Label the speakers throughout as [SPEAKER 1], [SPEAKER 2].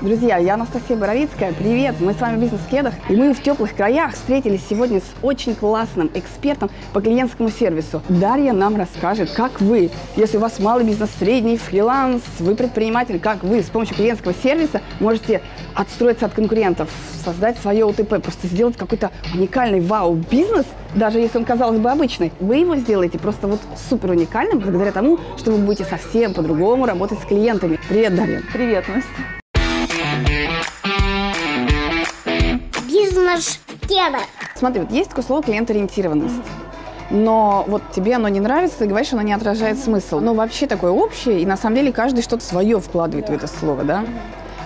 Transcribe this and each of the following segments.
[SPEAKER 1] Друзья, я Анастасия Боровицкая. Привет! Мы с вами в бизнес-кедах. И мы в теплых краях встретились сегодня с очень классным экспертом по клиентскому сервису. Дарья нам расскажет, как вы, если у вас малый бизнес, средний, фриланс, вы предприниматель, как вы с помощью клиентского сервиса можете отстроиться от конкурентов, создать свое УТП, просто сделать какой-то уникальный вау-бизнес, даже если он, казалось бы, обычный. Вы его сделаете просто вот супер уникальным благодаря тому, что вы будете совсем по-другому работать с клиентами. Привет, Дарья!
[SPEAKER 2] Привет, Настя!
[SPEAKER 3] Бизнес-кеда.
[SPEAKER 1] Смотри, вот есть такое слово клиент-ориентированность. Но вот тебе оно не нравится, ты говоришь, оно не отражает смысл. Но вообще такое общее, и на самом деле каждый что-то свое вкладывает в это слово, да?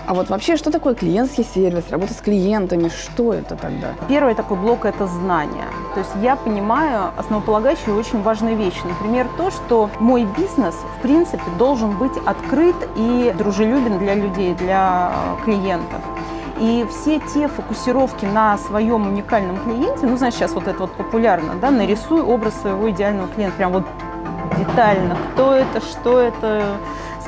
[SPEAKER 1] А вот вообще, что такое клиентский сервис, работа с клиентами, что это тогда?
[SPEAKER 2] Первый такой блок – это знания. То есть я понимаю основополагающие и очень важные вещи. Например, то, что мой бизнес, в принципе, должен быть открыт и дружелюбен для людей, для клиентов. И все те фокусировки на своем уникальном клиенте, ну, знаешь, сейчас вот это вот популярно, да, нарисуй образ своего идеального клиента, прям вот детально, кто это, что это,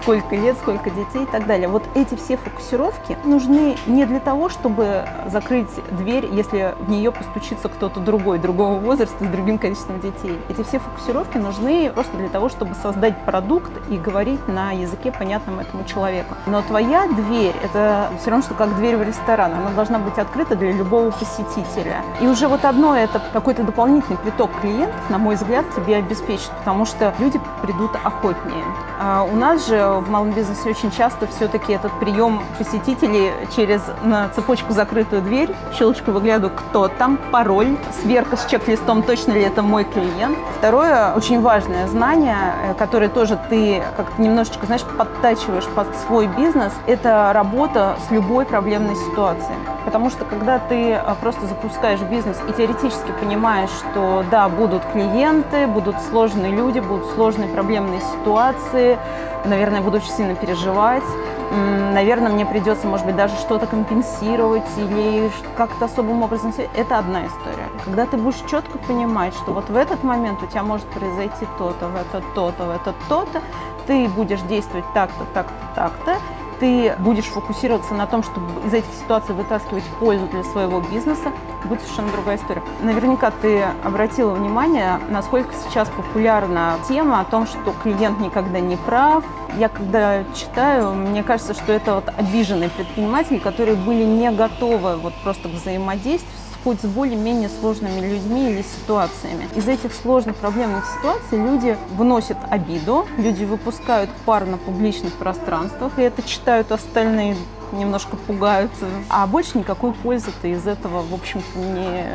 [SPEAKER 2] сколько лет, сколько детей и так далее. Вот эти все фокусировки нужны не для того, чтобы закрыть дверь, если в нее постучится кто-то другой, другого возраста, с другим количеством детей. Эти все фокусировки нужны просто для того, чтобы создать продукт и говорить на языке, понятном этому человеку. Но твоя дверь – это все равно, что как дверь в ресторан. Она должна быть открыта для любого посетителя. И уже вот одно это какой-то дополнительный приток клиентов, на мой взгляд, тебе обеспечит, потому что люди придут охотнее. А у нас же в малом бизнесе очень часто все-таки этот прием посетителей через на цепочку закрытую дверь, щелочку выглядываю, кто там, пароль, сверка с чек-листом, точно ли это мой клиент. Второе, очень важное знание, э, которое тоже ты как-то немножечко, знаешь, подтачиваешь под свой бизнес, это работа с любой проблемной ситуацией. Потому что когда ты э, просто запускаешь бизнес и теоретически понимаешь, что да, будут клиенты, будут сложные люди, будут сложные проблемные ситуации, наверное, буду очень сильно переживать. Наверное, мне придется, может быть, даже что-то компенсировать или как-то особым образом. Это одна история. Когда ты будешь четко понимать, что вот в этот момент у тебя может произойти то-то, в это то-то, в это то-то, ты будешь действовать так-то, так-то, так-то, ты будешь фокусироваться на том, чтобы из этих ситуаций вытаскивать пользу для своего бизнеса, будет совершенно другая история. Наверняка ты обратила внимание, насколько сейчас популярна тема о том, что клиент никогда не прав. Я когда читаю, мне кажется, что это вот обиженные предприниматели, которые были не готовы вот просто к взаимодействию хоть с более-менее сложными людьми или ситуациями. Из этих сложных проблемных ситуаций люди выносят обиду, люди выпускают пар на публичных пространствах, и это читают остальные немножко пугаются. А больше никакой пользы-то из этого, в общем-то, не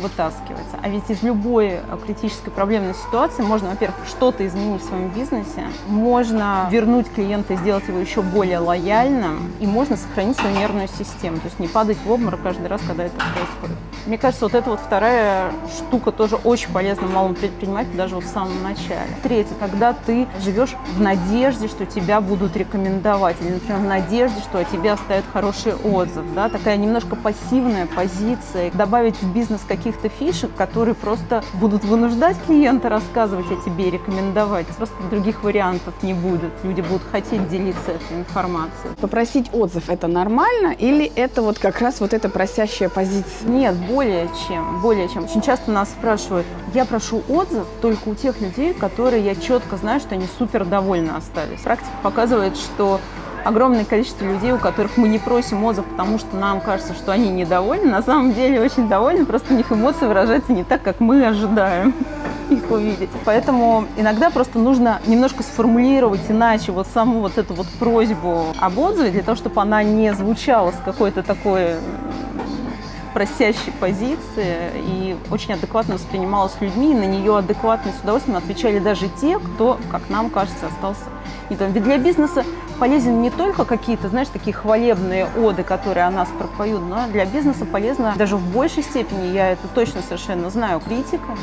[SPEAKER 2] вытаскивается. А ведь из любой критической проблемной ситуации можно, во-первых, что-то изменить в своем бизнесе, можно вернуть клиента и сделать его еще более лояльным, и можно сохранить свою нервную систему, то есть не падать в обморок каждый раз, когда это происходит. Мне кажется, вот эта вот вторая штука тоже очень полезна малому предпринимателю даже вот в самом начале. Третье, когда ты живешь в надежде, что тебя будут рекомендовать, или, например, в надежде, что о тебе оставят хороший отзыв, да, такая немножко пассивная позиция, добавить в бизнес каких-то фишек, которые просто будут вынуждать клиента рассказывать о тебе и рекомендовать. Просто других вариантов не будет. Люди будут хотеть делиться этой информацией.
[SPEAKER 1] Попросить отзыв – это нормально или это вот как раз вот эта просящая позиция?
[SPEAKER 2] Нет, более чем, более чем. Очень часто нас спрашивают, я прошу отзыв только у тех людей, которые я четко знаю, что они супер довольны остались. Практика показывает, что огромное количество людей, у которых мы не просим отзыв, потому что нам кажется, что они недовольны, на самом деле очень довольны, просто у них эмоции выражаются не так, как мы ожидаем их увидеть. Поэтому иногда просто нужно немножко сформулировать иначе вот саму вот эту вот просьбу об отзыве, для того, чтобы она не звучала с какой-то такой просящей позиции и очень адекватно воспринималась людьми, и на нее адекватно и с удовольствием отвечали даже те, кто, как нам кажется, остался не там. Ведь для бизнеса полезен не только какие-то, знаешь, такие хвалебные оды, которые о нас пропоют, но для бизнеса полезно даже в большей степени, я это точно совершенно знаю, критика.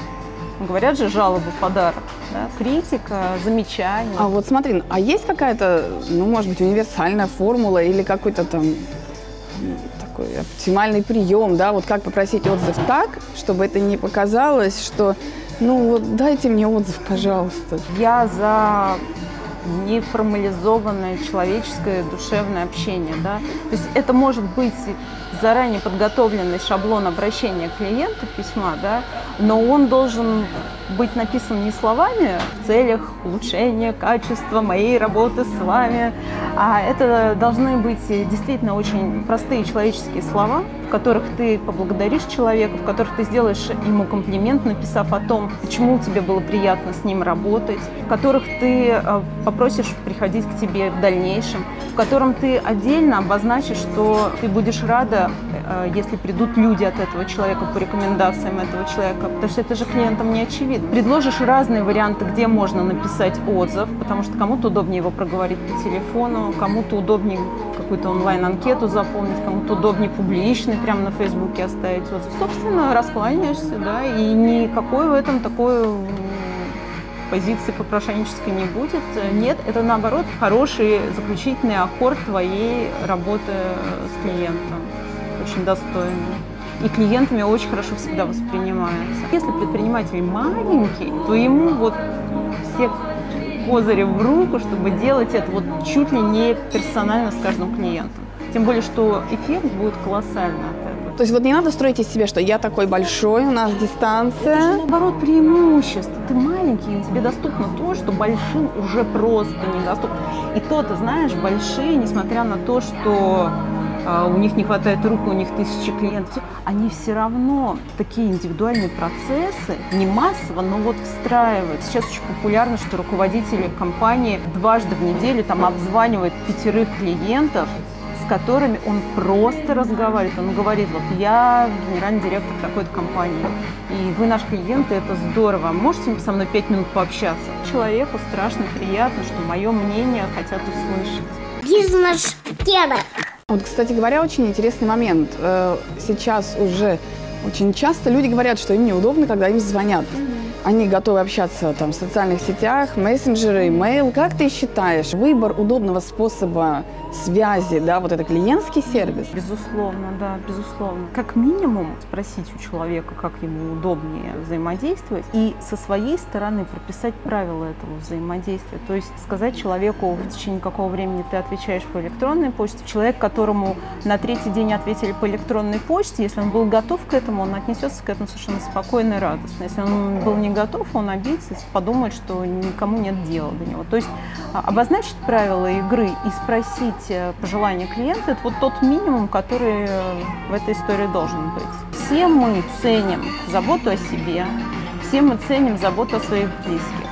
[SPEAKER 2] Говорят же, жалобы подарок. Да? Критика, замечания.
[SPEAKER 1] А вот смотри, а есть какая-то, ну, может быть, универсальная формула или какой-то там такой оптимальный прием, да, вот как попросить отзыв так, чтобы это не показалось, что, ну, вот дайте мне отзыв, пожалуйста.
[SPEAKER 2] Я за неформализованное человеческое душевное общение. Да? То есть это может быть заранее подготовленный шаблон обращения клиента письма, да, но он должен быть написан не словами в целях улучшения качества моей работы с вами, а это должны быть действительно очень простые человеческие слова, в которых ты поблагодаришь человека, в которых ты сделаешь ему комплимент, написав о том, почему тебе было приятно с ним работать, в которых ты э, попросишь приходить к тебе в дальнейшем, котором ты отдельно обозначишь, что ты будешь рада, э, если придут люди от этого человека по рекомендациям этого человека, потому что это же клиентам не очевидно. Предложишь разные варианты, где можно написать отзыв, потому что кому-то удобнее его проговорить по телефону, кому-то удобнее какую-то онлайн-анкету заполнить, кому-то удобнее публичный прямо на Фейсбуке оставить отзыв. Собственно, раскланяешься, да, и никакой в этом такой позиции попрошайнической не будет. Нет, это наоборот хороший заключительный аккорд твоей работы с клиентом. Очень достойный. И клиентами очень хорошо всегда воспринимается. Если предприниматель маленький, то ему вот все козыри в руку, чтобы делать это вот чуть ли не персонально с каждым клиентом. Тем более, что эффект будет колоссальный.
[SPEAKER 1] То есть вот не надо строить из себя, что я такой большой, у нас дистанция.
[SPEAKER 2] Это же, наоборот, преимущество. Ты маленький, и тебе доступно то, что большим уже просто недоступно. И то, ты знаешь, большие, несмотря на то, что а, у них не хватает рук, у них тысячи клиентов, они все равно такие индивидуальные процессы, не массово, но вот встраивают. Сейчас очень популярно, что руководители компании дважды в неделю там обзванивают пятерых клиентов, которыми он просто разговаривает. Он говорит, вот я генеральный директор такой-то компании, и вы наш клиент, и это здорово. Можете со мной пять минут пообщаться? Человеку страшно приятно, что мое мнение хотят услышать.
[SPEAKER 3] Бизнес в
[SPEAKER 1] вот, кстати говоря, очень интересный момент. Э, сейчас уже очень часто люди говорят, что им неудобно, когда им звонят. Они готовы общаться там, в социальных сетях, мессенджеры, имейл. Как ты считаешь, выбор удобного способа связи, да, вот это клиентский сервис?
[SPEAKER 2] Безусловно, да, безусловно. Как минимум спросить у человека, как ему удобнее взаимодействовать, и со своей стороны прописать правила этого взаимодействия. То есть сказать человеку, в течение какого времени ты отвечаешь по электронной почте. Человек, которому на третий день ответили по электронной почте, если он был готов к этому, он отнесется к этому совершенно спокойно и радостно. Если он был не готов, он обидится, подумает, что никому нет дела до него. То есть а, обозначить правила игры и спросить э, пожелания клиента – это вот тот минимум, который э, в этой истории должен быть. Все мы ценим заботу о себе, все мы ценим заботу о своих близких.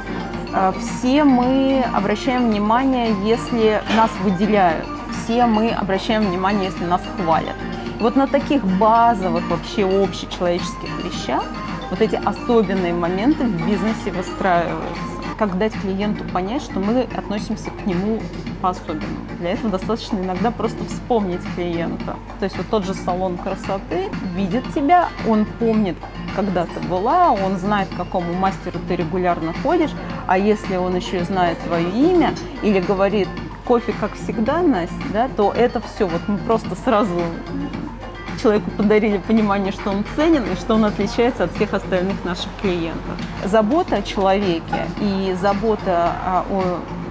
[SPEAKER 2] А, все мы обращаем внимание, если нас выделяют. Все мы обращаем внимание, если нас хвалят. вот на таких базовых вообще общечеловеческих вещах вот эти особенные моменты в бизнесе выстраиваются. Как дать клиенту понять, что мы относимся к нему по-особенному. Для этого достаточно иногда просто вспомнить клиента. То есть вот тот же салон красоты видит тебя, он помнит, когда ты была, он знает, к какому мастеру ты регулярно ходишь, а если он еще знает твое имя или говорит кофе, как всегда, Настя, да, то это все, вот мы просто сразу человеку подарили понимание, что он ценен и что он отличается от всех остальных наших клиентов. Забота о человеке и забота о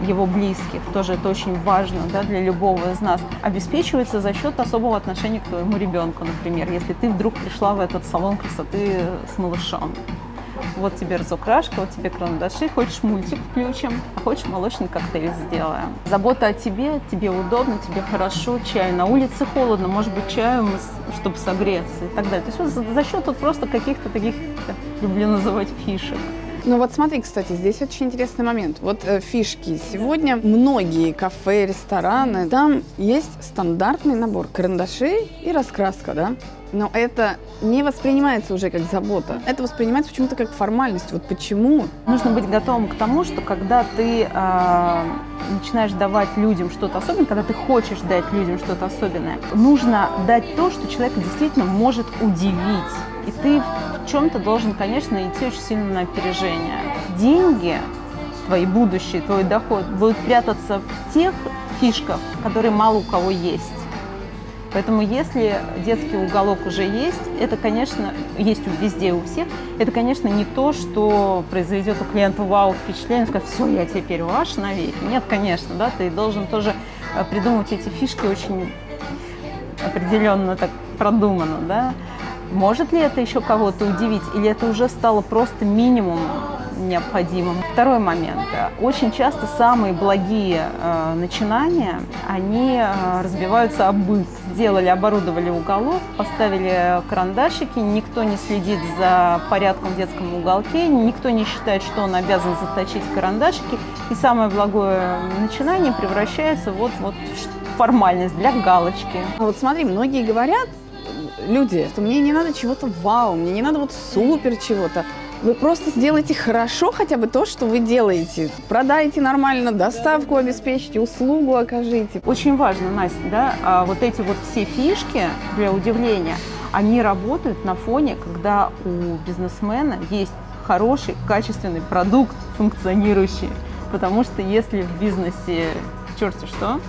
[SPEAKER 2] его близких, тоже это очень важно да, для любого из нас, обеспечивается за счет особого отношения к твоему ребенку, например, если ты вдруг пришла в этот салон красоты с малышом вот тебе разукрашка, вот тебе карандаши, хочешь мультик включим, а хочешь молочный коктейль сделаем. Забота о тебе, тебе удобно, тебе хорошо, чай на улице холодно, может быть чаю, чтобы согреться и так далее. То есть вот за, за счет вот просто каких-то таких, люблю называть фишек.
[SPEAKER 1] Ну вот смотри, кстати, здесь очень интересный момент. Вот э, фишки. Сегодня многие кафе, рестораны, там есть стандартный набор карандашей и раскраска, да? Но это не воспринимается уже как забота. Это воспринимается почему-то как формальность. Вот почему?
[SPEAKER 2] Нужно быть готовым к тому, что когда ты э, начинаешь давать людям что-то особенное, когда ты хочешь дать людям что-то особенное, нужно дать то, что человек действительно может удивить. И ты чем-то должен, конечно, идти очень сильно на опережение. Деньги, твои будущие, твой доход будут прятаться в тех фишках, которые мало у кого есть Поэтому если детский уголок уже есть, это, конечно, есть везде у всех, это, конечно, не то, что произведет у клиента вау впечатление, сказать, все, я теперь ваш навеки. Нет, конечно, да, ты должен тоже э, придумывать эти фишки очень определенно так продуманно, да. Может ли это еще кого-то удивить, или это уже стало просто минимум необходимым. Второй момент. Очень часто самые благие э, начинания, они э, разбиваются об быт. Сделали, оборудовали уголок, поставили карандашики, никто не следит за порядком в детском уголке, никто не считает, что он обязан заточить карандашики. И самое благое начинание превращается вот, вот в формальность для галочки.
[SPEAKER 1] А вот смотри, многие говорят, люди, что мне не надо чего-то вау, мне не надо вот супер чего-то. Вы просто сделайте хорошо хотя бы то, что вы делаете. Продайте нормально, доставку обеспечьте, услугу окажите.
[SPEAKER 2] Очень важно, Настя, да, а вот эти вот все фишки для удивления, они работают на фоне, когда у бизнесмена есть хороший, качественный продукт, функционирующий. Потому что если в бизнесе черти что,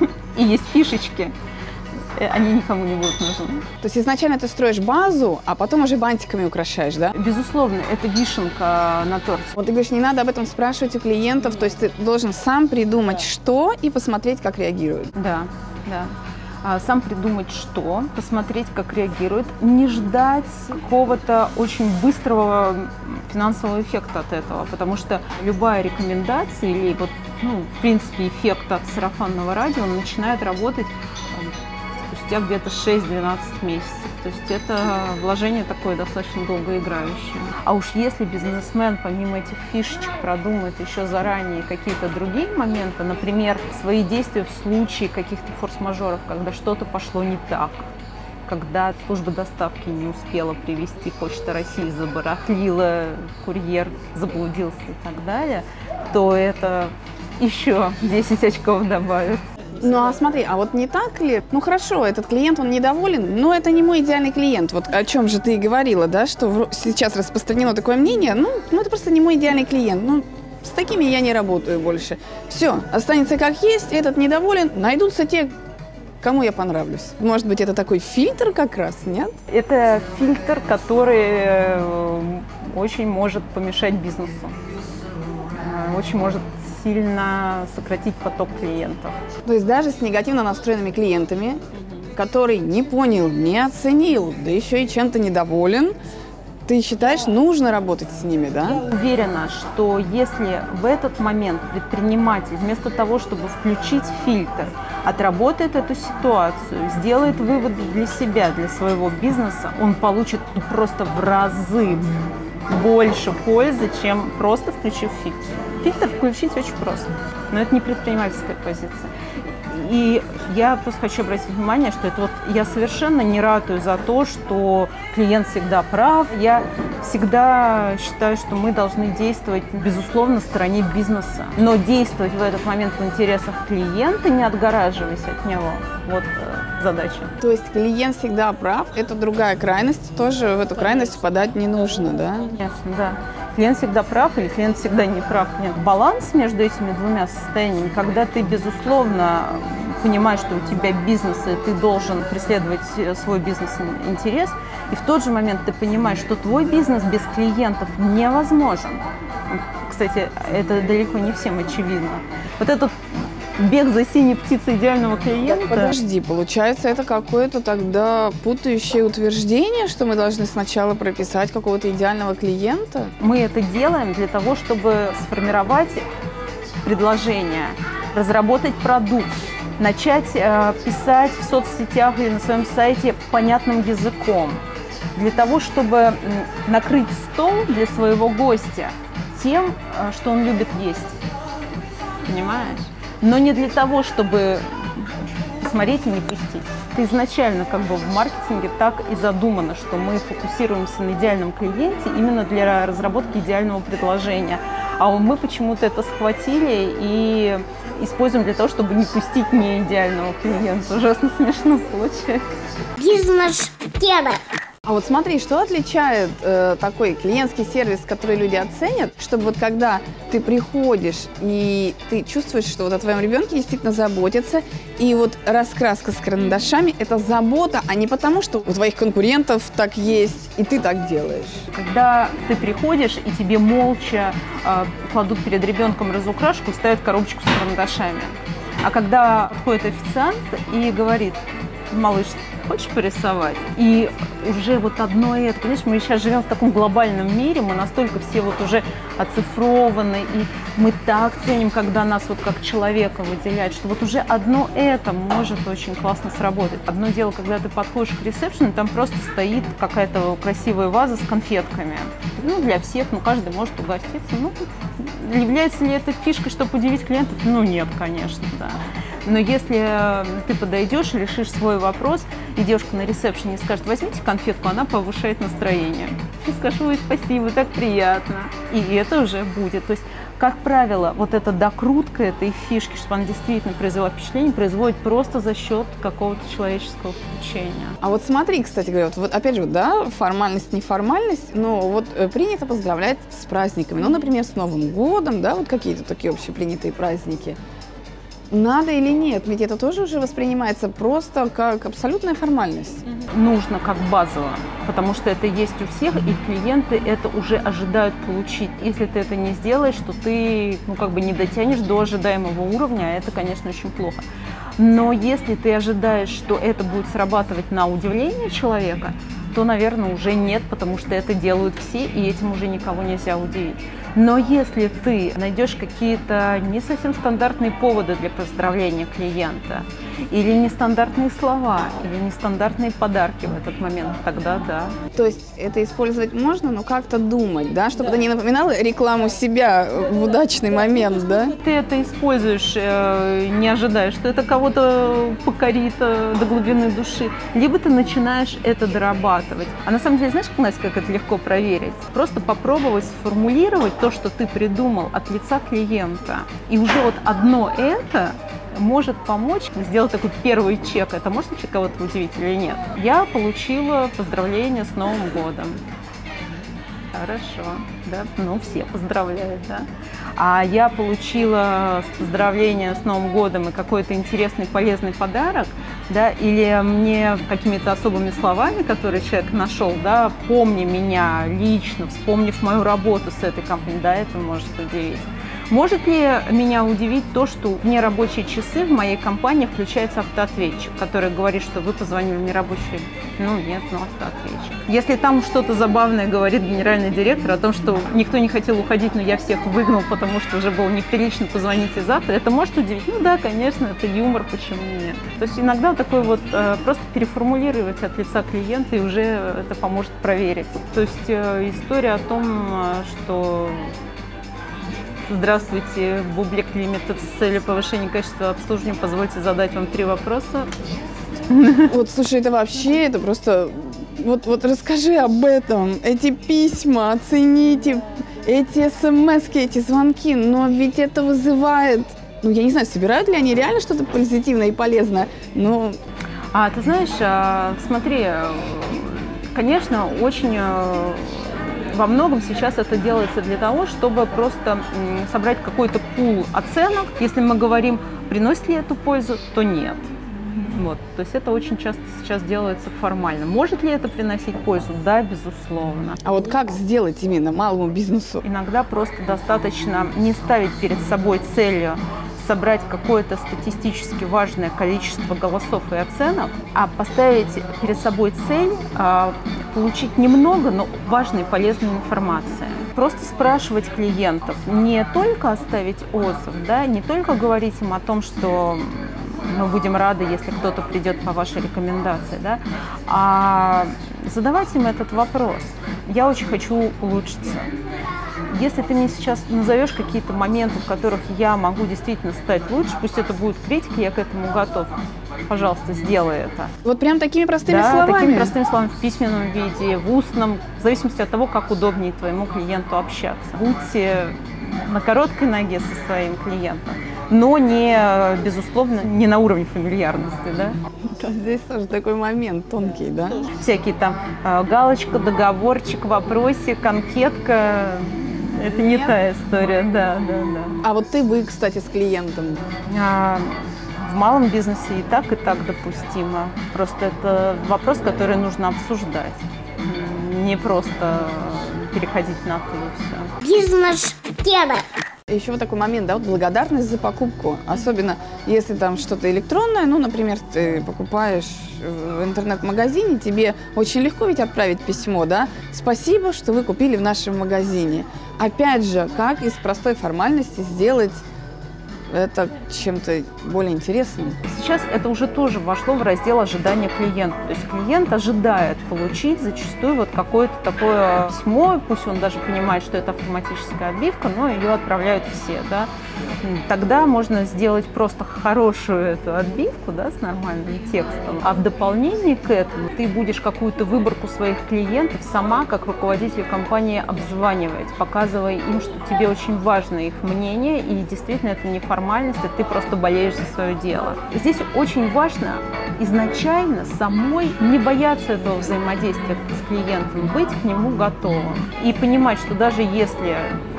[SPEAKER 2] и есть фишечки, они никому не будут нужны.
[SPEAKER 1] То есть изначально ты строишь базу, а потом уже бантиками украшаешь, да?
[SPEAKER 2] Безусловно, это вишенка на торте.
[SPEAKER 1] Вот ты говоришь, не надо об этом спрашивать у клиентов, то есть ты должен сам придумать, да. что, и посмотреть, как реагируют.
[SPEAKER 2] Да, да а, сам придумать что, посмотреть, как реагирует, не ждать какого-то очень быстрого финансового эффекта от этого, потому что любая рекомендация или вот, ну, в принципе, эффект от сарафанного радио начинает работать спустя где-то 6-12 месяцев. То есть это вложение такое достаточно долгоиграющее. А уж если бизнесмен помимо этих фишечек продумает еще заранее какие-то другие моменты, например, свои действия в случае каких-то форс-мажоров, когда что-то пошло не так, когда служба доставки не успела привезти, Почта России забарахлила, курьер заблудился и так далее, то это еще 10 очков добавит.
[SPEAKER 1] Ну а смотри, а вот не так ли? Ну хорошо, этот клиент, он недоволен, но это не мой идеальный клиент. Вот о чем же ты и говорила, да, что сейчас распространено такое мнение, ну, ну это просто не мой идеальный клиент. Ну, с такими я не работаю больше. Все, останется как есть, этот недоволен, найдутся те, кому я понравлюсь. Может быть, это такой фильтр как раз, нет?
[SPEAKER 2] Это фильтр, который э, очень может помешать бизнесу. Э, очень может сильно сократить поток клиентов.
[SPEAKER 1] То есть даже с негативно настроенными клиентами, который не понял, не оценил, да еще и чем-то недоволен, ты считаешь, нужно работать с ними, да?
[SPEAKER 2] Я уверена, что если в этот момент предприниматель вместо того, чтобы включить фильтр, отработает эту ситуацию, сделает выводы для себя, для своего бизнеса, он получит просто в разы больше пользы, чем просто включив фильтр. Фильтр включить очень просто, но это не предпринимательская позиция. И я просто хочу обратить внимание, что это вот я совершенно не ратую за то, что клиент всегда прав. Я всегда считаю, что мы должны действовать, безусловно, на стороне бизнеса. Но действовать в этот момент в интересах клиента, не отгораживаясь от него. Вот э, задача.
[SPEAKER 1] То есть клиент всегда прав, это другая крайность, тоже в эту крайность впадать не нужно, да?
[SPEAKER 2] Конечно, да клиент всегда прав или клиент всегда не прав. Нет, баланс между этими двумя состояниями, когда ты, безусловно, понимаешь, что у тебя бизнес, и ты должен преследовать э, свой бизнес-интерес, и в тот же момент ты понимаешь, что твой бизнес без клиентов невозможен. Кстати, это далеко не всем очевидно. Вот этот бег за синей птицей идеального клиента.
[SPEAKER 1] Подожди, получается, это какое-то тогда путающее утверждение, что мы должны сначала прописать какого-то идеального клиента?
[SPEAKER 2] Мы это делаем для того, чтобы сформировать предложение, разработать продукт, начать э, писать в соцсетях или на своем сайте понятным языком, для того, чтобы накрыть стол для своего гостя тем, э, что он любит есть. Понимаешь? Но не для того, чтобы посмотреть и не пустить. Это изначально как бы в маркетинге так и задумано, что мы фокусируемся на идеальном клиенте именно для разработки идеального предложения. А мы почему-то это схватили и используем для того, чтобы не пустить не идеального клиента. Ужасно смешно получается.
[SPEAKER 3] Бизнес-кедр.
[SPEAKER 1] А вот смотри, что отличает э, такой клиентский сервис, который люди оценят, чтобы вот когда ты приходишь и ты чувствуешь, что вот о твоем ребенке действительно заботятся, и вот раскраска с карандашами – это забота, а не потому, что у твоих конкурентов так есть, и ты так делаешь.
[SPEAKER 2] Когда ты приходишь, и тебе молча э, кладут перед ребенком разукрашку ставят коробочку с карандашами. А когда подходит официант и говорит, малыш, хочешь порисовать? И уже вот одно это, понимаешь, мы сейчас живем в таком глобальном мире, мы настолько все вот уже оцифрованы, и мы так ценим, когда нас вот как человека выделяют, что вот уже одно это может очень классно сработать. Одно дело, когда ты подходишь к ресепшену, там просто стоит какая-то красивая ваза с конфетками. Ну, для всех, ну, каждый может угоститься. Ну, является ли это фишкой, чтобы удивить клиентов? Ну, нет, конечно, да. Но если ты подойдешь и решишь свой вопрос, и девушка на ресепшене скажет, возьмите конфетку, она повышает настроение. Ты скажешь, ой, спасибо, так приятно. И это уже будет. То есть как правило, вот эта докрутка этой фишки, чтобы она действительно произвела впечатление, производит просто за счет какого-то человеческого включения.
[SPEAKER 1] А вот смотри, кстати говоря, вот, вот опять же, да, формальность, неформальность, но вот э, принято поздравлять с праздниками. Ну, например, с Новым годом, да, вот какие-то такие общепринятые праздники. Надо или нет? Ведь это тоже уже воспринимается просто как абсолютная формальность.
[SPEAKER 2] Нужно как базово, потому что это есть у всех, и клиенты это уже ожидают получить. Если ты это не сделаешь, то ты ну, как бы не дотянешь до ожидаемого уровня, а это, конечно, очень плохо. Но если ты ожидаешь, что это будет срабатывать на удивление человека, то, наверное, уже нет, потому что это делают все, и этим уже никого нельзя удивить. Но если ты найдешь какие-то не совсем стандартные поводы для поздравления клиента, или нестандартные слова, или нестандартные подарки в этот момент, тогда да.
[SPEAKER 1] То есть это использовать можно, но как-то думать, да, чтобы да. это не напоминало рекламу себя в удачный момент, да?
[SPEAKER 2] Ты это используешь, э, не ожидая, что это кого-то покорит э, до глубины души, либо ты начинаешь это дорабатывать. А на самом деле, знаешь, Настя, как это легко проверить? Просто попробовать сформулировать то, что ты придумал от лица клиента. И уже вот одно это может помочь сделать такой первый чек. Это может вообще кого-то удивить или нет? Я получила поздравление с Новым годом. Хорошо, да, ну все поздравляют, да. А я получила поздравление с Новым годом и какой-то интересный, полезный подарок, да, или мне какими-то особыми словами, которые человек нашел, да, помни меня лично, вспомнив мою работу с этой компанией, да, это может удивить. Может ли меня удивить то, что в нерабочие часы в моей компании включается автоответчик, который говорит, что вы позвонили в нерабочий? Ну нет, ну автоответчик. Если там что-то забавное говорит генеральный директор о том, что никто не хотел уходить, но я всех выгнал, потому что уже было неприлично позвонить и завтра, это может удивить? Ну да, конечно, это юмор, почему нет? То есть иногда такой вот э, просто переформулировать от лица клиента и уже это поможет проверить. То есть э, история о том, э, что Здравствуйте, Бублик Лимитед с целью повышения качества обслуживания. Позвольте задать вам три вопроса.
[SPEAKER 1] Вот, слушай, это вообще, это просто... Вот, вот расскажи об этом. Эти письма, оцените, эти смс эти звонки. Но ведь это вызывает... Ну, я не знаю, собирают ли они реально что-то позитивное и полезное, но...
[SPEAKER 2] А, ты знаешь, а, смотри, конечно, очень а, во многом сейчас это делается для того, чтобы просто собрать какой-то пул оценок. Если мы говорим, приносит ли эту пользу, то нет. Вот. То есть это очень часто сейчас делается формально. Может ли это приносить пользу? Да, безусловно.
[SPEAKER 1] А вот как сделать именно малому бизнесу?
[SPEAKER 2] Иногда просто достаточно не ставить перед собой целью собрать какое-то статистически важное количество голосов и оценок, а поставить перед собой цель а, получить немного, но важной и полезной информации. Просто спрашивать клиентов, не только оставить отзыв, да, не только говорить им о том, что мы будем рады, если кто-то придет по вашей рекомендации, да, а задавать им этот вопрос. Я очень хочу улучшиться. Если ты мне сейчас назовешь какие-то моменты, в которых я могу действительно стать лучше, пусть это будет критика, я к этому готов. Пожалуйста, сделай это.
[SPEAKER 1] Вот прям такими простыми
[SPEAKER 2] да,
[SPEAKER 1] словами?
[SPEAKER 2] такими простыми словами, в письменном виде, в устном, в зависимости от того, как удобнее твоему клиенту общаться. Будьте на короткой ноге со своим клиентом. но не, безусловно, не на уровне фамильярности, да.
[SPEAKER 1] Да, здесь тоже такой момент тонкий, да?
[SPEAKER 2] Всякие там э, галочка, договорчик, вопросик, конкетка. Это не та история, да, да, да.
[SPEAKER 1] А вот ты вы, кстати, с клиентом.
[SPEAKER 2] А, В малом бизнесе и так, и так допустимо. Просто это вопрос, который нужно обсуждать. Не просто переходить на «ты» и все.
[SPEAKER 3] Бизнес-кедр.
[SPEAKER 1] Еще вот такой момент, да, вот благодарность за покупку. Особенно если там что-то электронное, ну, например, ты покупаешь в интернет-магазине, тебе очень легко ведь отправить письмо, да? Спасибо, что вы купили в нашем магазине. Опять же, как из простой формальности сделать это чем-то более интересным?
[SPEAKER 2] Сейчас это уже тоже вошло в раздел ожидания клиента. То есть клиент ожидает получить зачастую вот какое-то такое письмо, пусть он даже понимает, что это автоматическая отбивка, но ее отправляют все, да. Тогда можно сделать просто хорошую эту отбивку, да, с нормальным текстом. А в дополнение к этому ты будешь какую-то выборку своих клиентов сама, как руководитель компании, обзванивать, показывая им, что тебе очень важно их мнение, и действительно это не формальность, а ты просто болеешь за свое дело. Здесь очень важно изначально самой не бояться этого взаимодействия с клиентом, быть к нему готовым и понимать, что даже если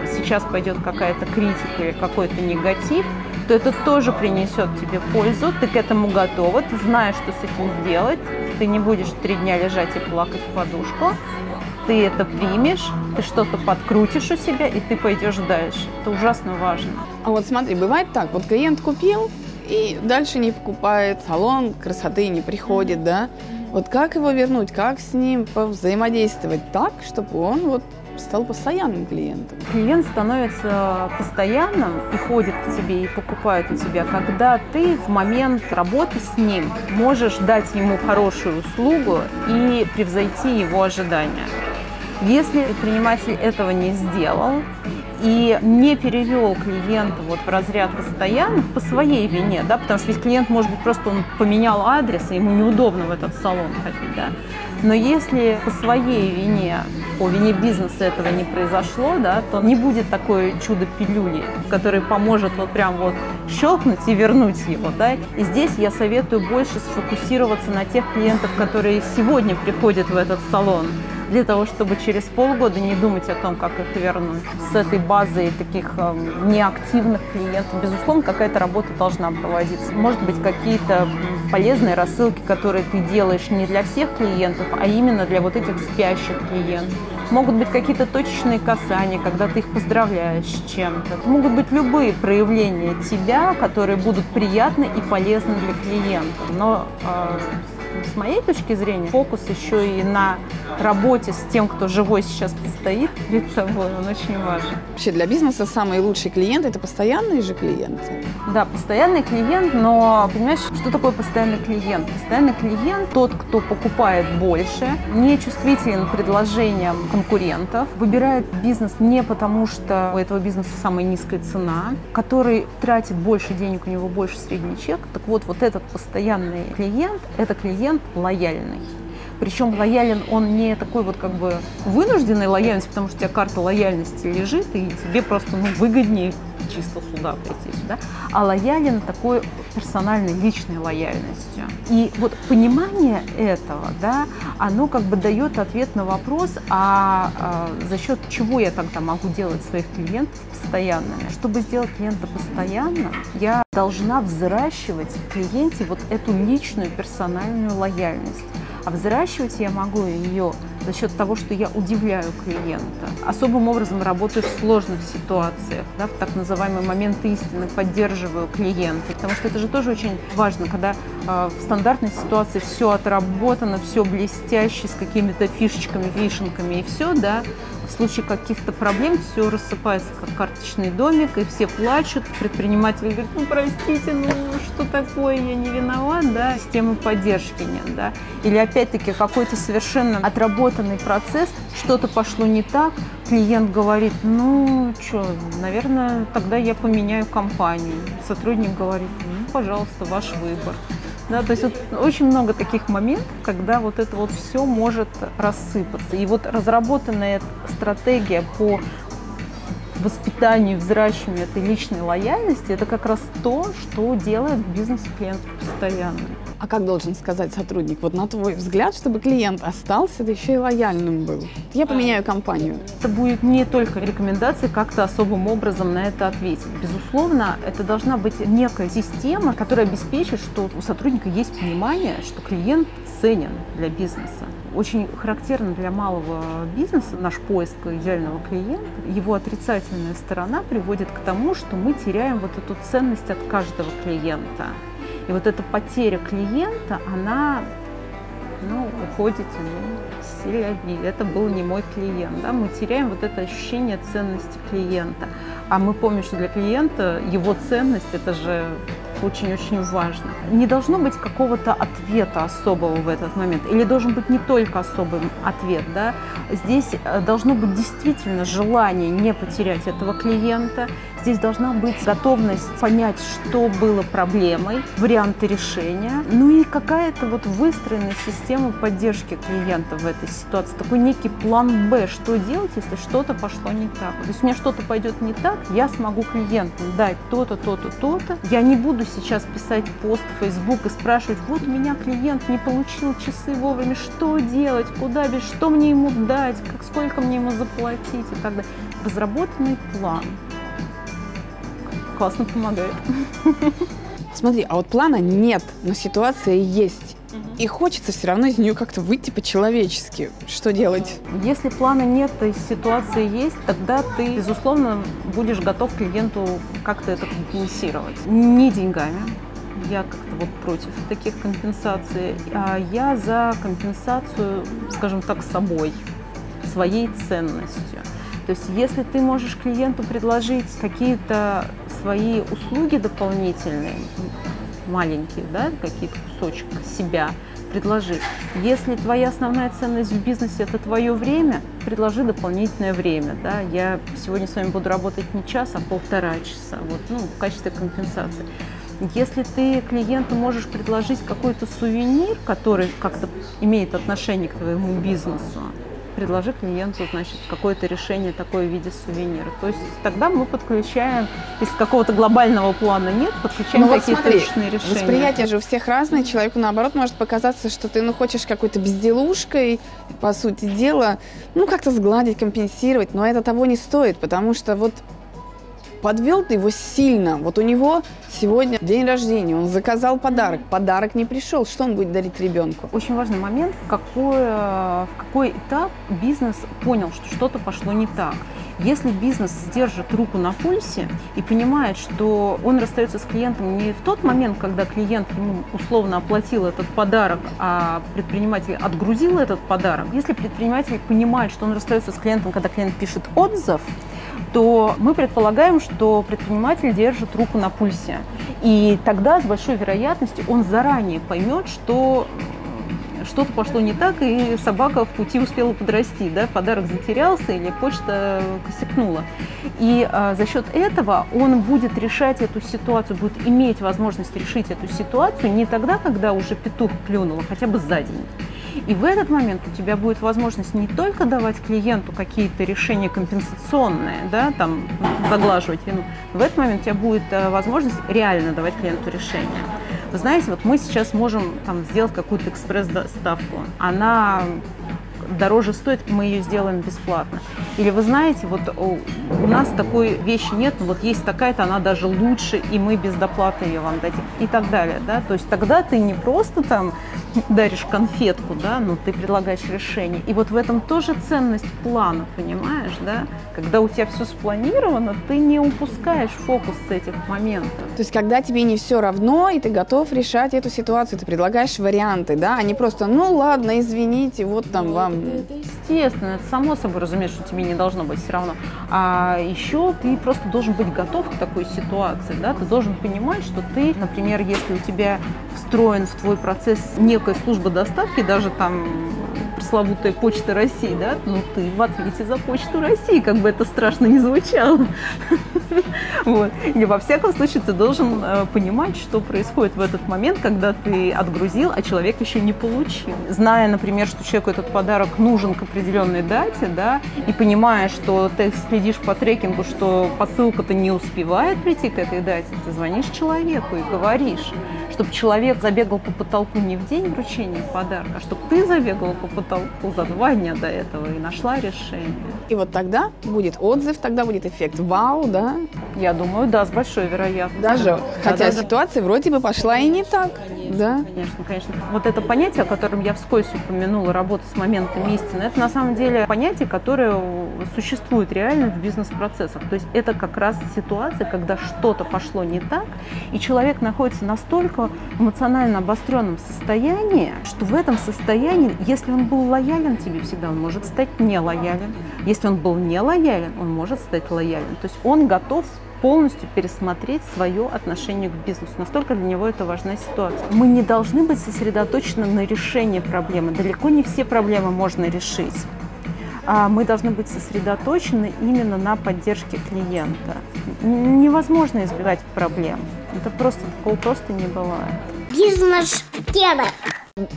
[SPEAKER 2] сейчас пойдет какая-то критика или какой-то негатив, то это тоже принесет тебе пользу, ты к этому готова, ты знаешь, что с этим сделать, ты не будешь три дня лежать и плакать в подушку, ты это примешь, ты что-то подкрутишь у себя, и ты пойдешь дальше. Это ужасно важно.
[SPEAKER 1] А вот смотри, бывает так, вот клиент купил и дальше не покупает, салон красоты не приходит, да? Вот как его вернуть, как с ним взаимодействовать так, чтобы он вот стал постоянным клиентом?
[SPEAKER 2] Клиент становится постоянным и ходит к тебе и покупает у тебя, когда ты в момент работы с ним можешь дать ему хорошую услугу и превзойти его ожидания. Если предприниматель этого не сделал и не перевел клиента вот в разряд постоянных по своей вине, да, потому что ведь клиент, может быть, просто он поменял адрес, и ему неудобно в этот салон ходить, да. Но если по своей вине, по вине бизнеса этого не произошло, да, то не будет такой чудо-пилюли, который поможет вот прям вот щелкнуть и вернуть его, да. И здесь я советую больше сфокусироваться на тех клиентов, которые сегодня приходят в этот салон, для того, чтобы через полгода не думать о том, как их вернуть. С этой базой таких эм, неактивных клиентов, безусловно, какая-то работа должна проводиться. Может быть, какие-то полезные рассылки, которые ты делаешь не для всех клиентов, а именно для вот этих спящих клиентов. Могут быть какие-то точечные касания, когда ты их поздравляешь с чем-то. Могут быть любые проявления тебя, которые будут приятны и полезны для клиента. Но э, с моей точки зрения, фокус еще и на работе с тем, кто живой сейчас предстоит перед тобой, он очень важен.
[SPEAKER 1] Вообще для бизнеса самый лучший клиент – это постоянные же клиенты.
[SPEAKER 2] Да, постоянный клиент, но понимаешь, что такое постоянный клиент? Постоянный клиент – тот, кто покупает больше, не чувствителен к предложениям конкурентов, выбирает бизнес не потому, что у этого бизнеса самая низкая цена, который тратит больше денег, у него больше средний чек. Так вот, вот этот постоянный клиент – это клиент лояльный. Причем лоялен он не такой вот как бы вынужденной лояльности, потому что у тебя карта лояльности лежит, и тебе просто ну, выгоднее чисто сюда прийти сюда, а лоялен такой персональной, личной лояльностью. И вот понимание этого, да, оно как бы дает ответ на вопрос, а, а за счет чего я тогда могу делать своих клиентов постоянными? Чтобы сделать клиента постоянным, я должна взращивать в клиенте вот эту личную персональную лояльность. А взращивать я могу ее за счет того, что я удивляю клиента. Особым образом работаю в сложных ситуациях, да, в так называемый момент истины, поддерживаю клиента. Потому что это же тоже очень важно, когда э, в стандартной ситуации все отработано, все блестяще, с какими-то фишечками, вишенками и все, да, в случае каких-то проблем все рассыпается как карточный домик, и все плачут. Предприниматель говорит, ну простите, ну что такое, я не виноват, да, системы поддержки нет, да. Или опять-таки какой-то совершенно отработанный процесс, что-то пошло не так, клиент говорит, ну что, наверное, тогда я поменяю компанию. Сотрудник говорит, ну, пожалуйста, ваш выбор. Да, то есть вот очень много таких моментов, когда вот это вот все может рассыпаться. И вот разработанная стратегия по воспитанию, взращиванию этой личной лояльности, это как раз то, что делает в бизнесе клиентов постоянно.
[SPEAKER 1] А как должен сказать сотрудник, вот на твой взгляд, чтобы клиент остался, да еще и лояльным был? Я поменяю компанию.
[SPEAKER 2] Это будет не только рекомендации как-то особым образом на это ответить. Безусловно, это должна быть некая система, которая обеспечит, что у сотрудника есть понимание, что клиент ценен для бизнеса. Очень характерно для малого бизнеса наш поиск идеального клиента. Его отрицательная сторона приводит к тому, что мы теряем вот эту ценность от каждого клиента. И вот эта потеря клиента, она ну, уходите, ну, селяви, это был не мой клиент. Да? Мы теряем вот это ощущение ценности клиента. А мы помним, что для клиента его ценность – это же очень-очень важно. Не должно быть какого-то ответа особого в этот момент, или должен быть не только особый ответ, да. Здесь э, должно быть действительно желание не потерять этого клиента, здесь должна быть готовность понять, что было проблемой, варианты решения, ну и какая-то вот выстроенная система поддержки клиента в этой ситуации, такой некий план Б, что делать, если что-то пошло не так. То есть у меня что-то пойдет не так, я смогу клиенту дать то-то, то-то, то-то, я не буду сейчас писать пост в Facebook и спрашивать, вот у меня клиент не получил часы вовремя, что делать, куда бежать, что мне ему дать, как, сколько мне ему заплатить и так далее. Разработанный план классно помогает.
[SPEAKER 1] Смотри, а вот плана нет, но ситуация есть. И хочется все равно из нее как-то выйти по-человечески. Что делать?
[SPEAKER 2] Если плана нет, то ситуация есть, тогда ты, безусловно, будешь готов клиенту как-то это компенсировать. Не деньгами, я как-то вот против таких компенсаций, а я за компенсацию, скажем так, собой, своей ценностью. То есть если ты можешь клиенту предложить какие-то свои услуги дополнительные, маленькие, да, какие-то кусочек себя, предложи. Если твоя основная ценность в бизнесе – это твое время, предложи дополнительное время. Да? Я сегодня с вами буду работать не час, а полтора часа вот, ну, в качестве компенсации. Если ты клиенту можешь предложить какой-то сувенир, который как-то имеет отношение к твоему бизнесу, предложи клиенту, значит, какое-то решение такое в виде сувенира. То есть тогда мы подключаем, если какого-то глобального плана нет, подключаем ну, какие-то вот личные решения.
[SPEAKER 1] Восприятие же у всех разное. Человеку, наоборот, может показаться, что ты ну, хочешь какой-то безделушкой, по сути дела, ну, как-то сгладить, компенсировать, но это того не стоит, потому что вот подвел ты его сильно. Вот у него сегодня день рождения, он заказал подарок, подарок не пришел. Что он будет дарить ребенку?
[SPEAKER 2] Очень важный момент, в какой, в какой этап бизнес понял, что что-то пошло не так. Если бизнес держит руку на пульсе и понимает, что он расстается с клиентом не в тот момент, когда клиент ему условно оплатил этот подарок, а предприниматель отгрузил этот подарок, если предприниматель понимает, что он расстается с клиентом, когда клиент пишет отзыв, то мы предполагаем, что предприниматель держит руку на пульсе. И тогда с большой вероятностью он заранее поймет, что что-то пошло не так, и собака в пути успела подрасти, да, подарок затерялся или почта косякнула. И а, за счет этого он будет решать эту ситуацию, будет иметь возможность решить эту ситуацию не тогда, когда уже петух клюнул, а хотя бы за день. И в этот момент у тебя будет возможность не только давать клиенту какие-то решения компенсационные, да, там, заглаживать вину, в этот момент у тебя будет э, возможность реально давать клиенту решение. Вы знаете, вот мы сейчас можем там, сделать какую-то экспресс-доставку. Она дороже стоит, мы ее сделаем бесплатно. Или вы знаете, вот у нас такой вещи нет, но вот есть такая-то, она даже лучше, и мы без доплаты ее вам дадим. И так далее, да. То есть тогда ты не просто там даришь конфетку, да, но ты предлагаешь решение. И вот в этом тоже ценность плана, понимаешь, да? Когда у тебя все спланировано, ты не упускаешь фокус с этих моментов.
[SPEAKER 1] То есть когда тебе не все равно, и ты готов решать эту ситуацию, ты предлагаешь варианты, да, а не просто, ну ладно, извините, вот там вам
[SPEAKER 2] это, естественно, это само собой разумеется, что тебе не должно быть все равно. А еще ты просто должен быть готов к такой ситуации, да, ты должен понимать, что ты, например, если у тебя встроен в твой процесс некая служба доставки, даже там пресловутая Почта России, да, ну ты в ответе за Почту России, как бы это страшно не звучало. Вот. И во всяком случае ты должен э, понимать, что происходит в этот момент, когда ты отгрузил, а человек еще не получил. Зная, например, что человеку этот подарок нужен к определенной дате, да, и понимая, что ты следишь по трекингу, что посылка-то не успевает прийти к этой дате, ты звонишь человеку и говоришь, чтобы человек забегал по потолку не в день вручения подарка, а чтобы ты забегала по потолку за два дня до этого и нашла решение.
[SPEAKER 1] И вот тогда будет отзыв, тогда будет эффект вау, да?
[SPEAKER 2] Я думаю, да, с большой вероятностью.
[SPEAKER 1] Даже,
[SPEAKER 2] Да,
[SPEAKER 1] хотя
[SPEAKER 2] да, да.
[SPEAKER 1] ситуация вроде бы пошла и не так, да?
[SPEAKER 2] Конечно, конечно. Вот это понятие, о котором я вскользь упомянула, работа с моментом истины, это на самом деле понятие, которое существует реально в бизнес-процессах. То есть это как раз ситуация, когда что-то пошло не так, и человек находится настолько эмоционально обостренном состоянии, что в этом состоянии, если он был лоялен тебе всегда, он может стать нелоялен. Если он был не лоялен, он может стать лоялен. То есть он готов полностью пересмотреть свое отношение к бизнесу. Настолько для него это важная ситуация. Мы не должны быть сосредоточены на решении проблемы. Далеко не все проблемы можно решить. А мы должны быть сосредоточены именно на поддержке клиента. Невозможно избегать проблем. Это просто такого просто не бывает.
[SPEAKER 3] Бизнес-кедах.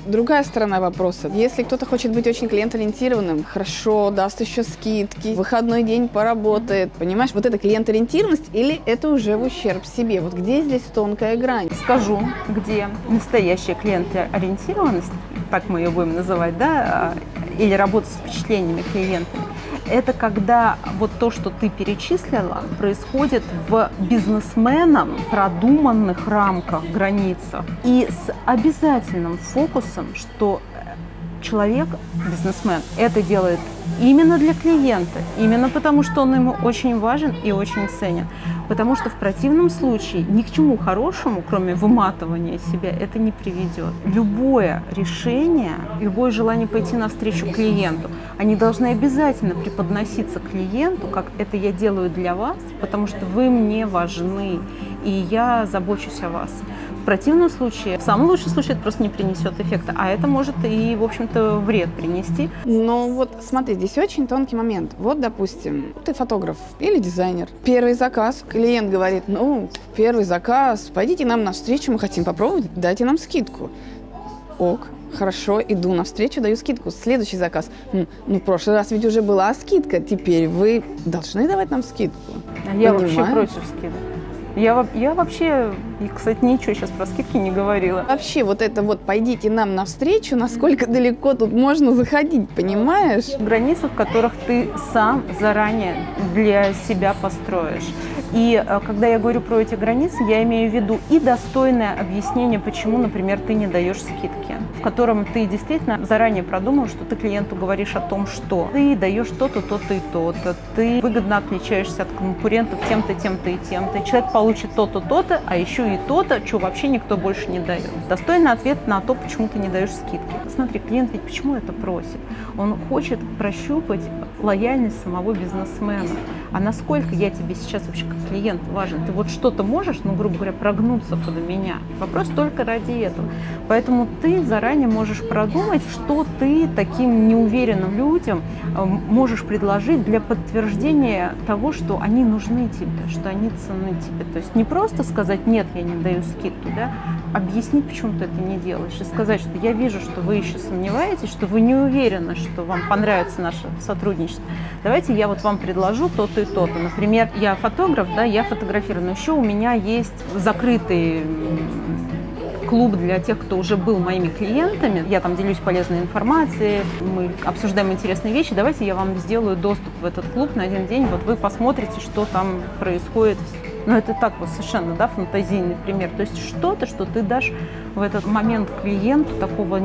[SPEAKER 1] Другая сторона вопроса. Если кто-то хочет быть очень клиент-ориентированным, хорошо, даст еще скидки, выходной день поработает, понимаешь, вот это клиент-ориентированность или это уже в ущерб себе? Вот где здесь тонкая грань?
[SPEAKER 2] Скажу, где настоящая клиентоориентированность, так мы ее будем называть, да, а, или работа с впечатлениями клиентами, это когда вот то, что ты перечислила, происходит в бизнесменом продуманных рамках, границах. И с обязательным фокусом, что человек, бизнесмен, это делает именно для клиента, именно потому, что он ему очень важен и очень ценен. Потому что в противном случае ни к чему хорошему, кроме выматывания себя, это не приведет. Любое решение, любое желание пойти навстречу клиенту, они должны обязательно преподноситься клиенту, как это я делаю для вас, потому что вы мне важны, и я забочусь о вас. В противном случае, в самом лучшем случае, это просто не принесет эффекта, а это может и, в общем-то, вред принести.
[SPEAKER 1] Но вот смотри, здесь очень тонкий момент. Вот, допустим, ты фотограф или дизайнер. Первый заказ, клиент говорит, ну, первый заказ, пойдите нам навстречу, мы хотим попробовать, дайте нам скидку. Ок, хорошо, иду навстречу, даю скидку. Следующий заказ. «М, Ну, в прошлый раз ведь уже была скидка, теперь вы должны давать нам скидку.
[SPEAKER 2] А Я вообще
[SPEAKER 1] Понимаешь?
[SPEAKER 2] против скидок. Я, я вообще, кстати, ничего сейчас про скидки не говорила.
[SPEAKER 1] Вообще, вот это вот «пойдите нам навстречу», насколько далеко тут можно заходить, понимаешь?
[SPEAKER 2] Границы, в которых ты сам заранее для себя построишь. И э, когда я говорю про эти границы, я имею в виду и достойное объяснение, почему, например, ты не даешь скидки, в котором ты действительно заранее продумал, что ты клиенту говоришь о том, что ты даешь то-то, то-то и то-то, ты выгодно отличаешься от конкурентов тем-то, тем-то и тем-то, человек получит то-то, то-то, а еще и то-то, что вообще никто больше не дает. Достойный ответ на то, почему ты не даешь скидки. Смотри, клиент ведь почему это просит? Он хочет прощупать лояльность самого бизнесмена. А насколько я тебе сейчас вообще как клиент важен? Ты вот что-то можешь, ну, грубо говоря, прогнуться под меня? Вопрос только ради этого. Поэтому ты заранее можешь продумать, что ты таким неуверенным людям э, можешь предложить для подтверждения того, что они нужны тебе, что они ценны тебе. То есть не просто сказать «нет, я не даю скидку», да, объяснить, почему ты это не делаешь, и сказать, что я вижу, что вы еще сомневаетесь, что вы не уверены, что вам понравится наше сотрудничество. Давайте я вот вам предложу то-то и то-то. Например, я фотограф, да, я фотографирую, но еще у меня есть закрытый клуб для тех, кто уже был моими клиентами. Я там делюсь полезной информацией, мы обсуждаем интересные вещи. Давайте я вам сделаю доступ в этот клуб на один день. Вот вы посмотрите, что там происходит. Ну, это так вот совершенно, да, фантазийный пример. То есть что-то, что ты дашь в этот момент клиенту такого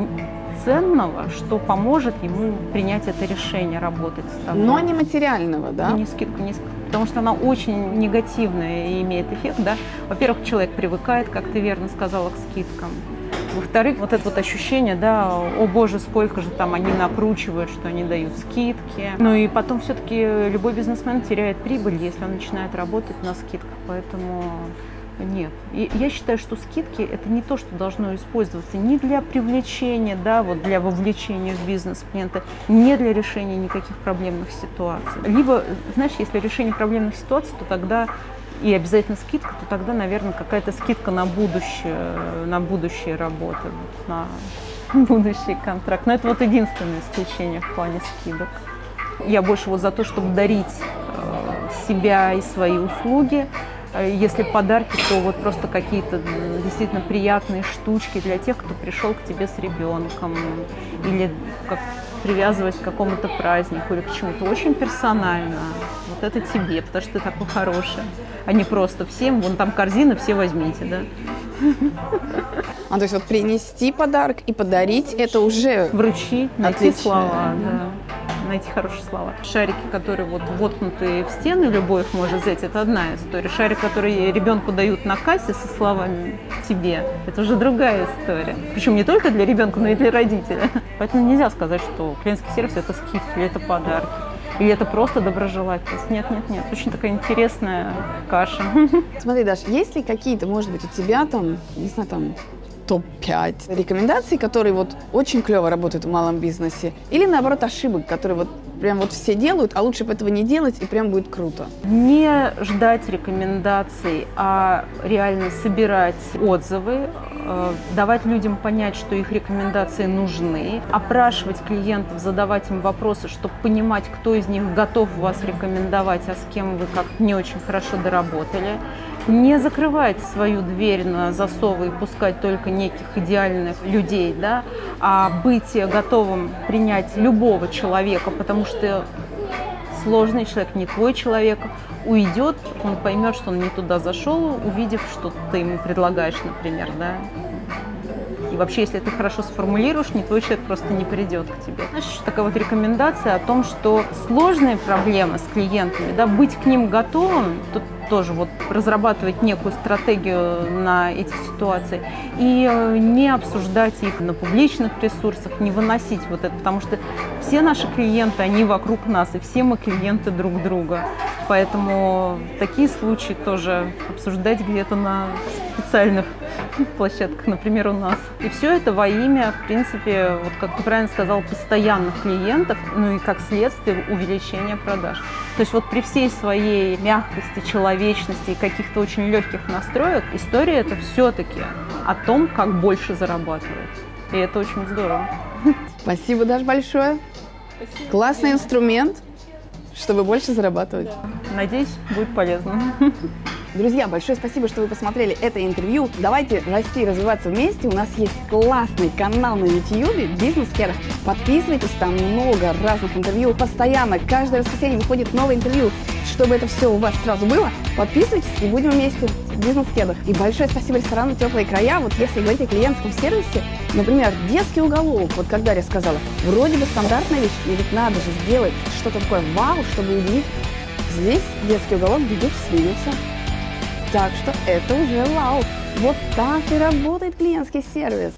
[SPEAKER 2] ценного, что поможет ему принять это решение работать с тобой.
[SPEAKER 1] Но не материального, да?
[SPEAKER 2] Не скидку, не скидку. Потому что она очень негативная и имеет эффект, да. Во-первых, человек привыкает, как ты верно сказала, к скидкам. Во-вторых, вот это вот ощущение, да, о боже, сколько же там они накручивают, что они дают скидки. Ну и потом все-таки любой бизнесмен теряет прибыль, если он начинает работать на скидках. Поэтому Нет. И я считаю, что скидки это не то, что должно использоваться ни для привлечения, да, вот для вовлечения в бизнес клиента, не для решения никаких проблемных ситуаций. Либо, знаешь, если решение проблемных ситуаций, то тогда и обязательно скидка, то тогда, наверное, какая-то скидка на будущее, на будущие работы, на будущий контракт. Но это вот единственное исключение в плане скидок. Я больше вот за то, чтобы дарить э, себя и свои услуги. Э, если подарки, то вот просто какие-то действительно приятные штучки для тех, кто пришел к тебе с ребенком. Или как привязывать к какому-то празднику или к чему-то очень персонально. Вот это тебе, потому что ты такой хороший. А не просто всем, вон там корзина, все возьмите, да.
[SPEAKER 1] А то есть вот принести подарок и подарить, это уже
[SPEAKER 2] Вручить, найти
[SPEAKER 1] Отлично.
[SPEAKER 2] слова, да. Найти хорошие слова. Шарики, которые вот воткнуты в стены, любой их может взять, это одна история. Шарик, который ребенку дают на кассе со словами «тебе», это уже другая история. Причем не только для ребенка, но и для родителя. Поэтому нельзя сказать, что клиентский сервис – это скидки или это подарки. Или это просто доброжелательность. Нет, нет, нет. Очень такая интересная каша.
[SPEAKER 1] Смотри, Даш, есть ли какие-то, может быть, у тебя там, не знаю, там топ-5 рекомендаций, которые вот очень клево работают в малом бизнесе? Или наоборот ошибок, которые вот прям вот все делают, а лучше бы этого не делать, и прям будет круто?
[SPEAKER 2] Не ждать рекомендаций, а реально собирать отзывы, э, давать людям понять, что их рекомендации нужны, опрашивать клиентов, задавать им вопросы, чтобы понимать, кто из них готов вас рекомендовать, а с кем вы как не очень хорошо доработали. Не закрывать свою дверь на засовы и пускать только неких идеальных людей, да, а быть готовым принять любого человека, потому что сложный человек, не твой человек, уйдет, он поймет, что он не туда зашел, увидев, что ты ему предлагаешь, например, да. И вообще, если ты хорошо сформулируешь, не твой человек просто не придет к тебе. Знаешь, такая вот рекомендация о том, что сложные проблемы с клиентами, да, быть к ним готовым, тут тоже вот разрабатывать некую стратегию на эти ситуации и э, не обсуждать их на публичных ресурсах, не выносить вот это, потому что все наши клиенты, они вокруг нас, и все мы клиенты друг друга. Поэтому такие случаи тоже обсуждать где-то на специальных площадках, например, у нас. И все это во имя, в принципе, вот как ты правильно сказал, постоянных клиентов, ну и как следствие увеличения продаж. То есть вот при всей своей мягкости, человечности и каких-то очень легких настроек, история это все-таки о том, как больше зарабатывать. И это очень здорово.
[SPEAKER 1] Спасибо, Даш, большое.
[SPEAKER 2] Спасибо.
[SPEAKER 1] Классный инструмент, чтобы больше зарабатывать.
[SPEAKER 2] Надеюсь, будет полезно.
[SPEAKER 1] Друзья, большое спасибо, что вы посмотрели это интервью. Давайте расти и развиваться вместе. У нас есть классный канал на YouTube «Бизнес Керах». Подписывайтесь, там много разных интервью. Постоянно, каждое воскресенье выходит новое интервью. Чтобы это все у вас сразу было, подписывайтесь и будем вместе в бизнес кедах. И большое спасибо ресторану «Теплые края». Вот если говорить о клиентском сервисе, например, детский уголок, вот как Дарья сказала, вроде бы стандартная вещь, но ведь надо же сделать что-то такое вау, чтобы удивить. Здесь детский уголок, дети смеются. Так что это уже вау. Вот так и работает клиентский сервис.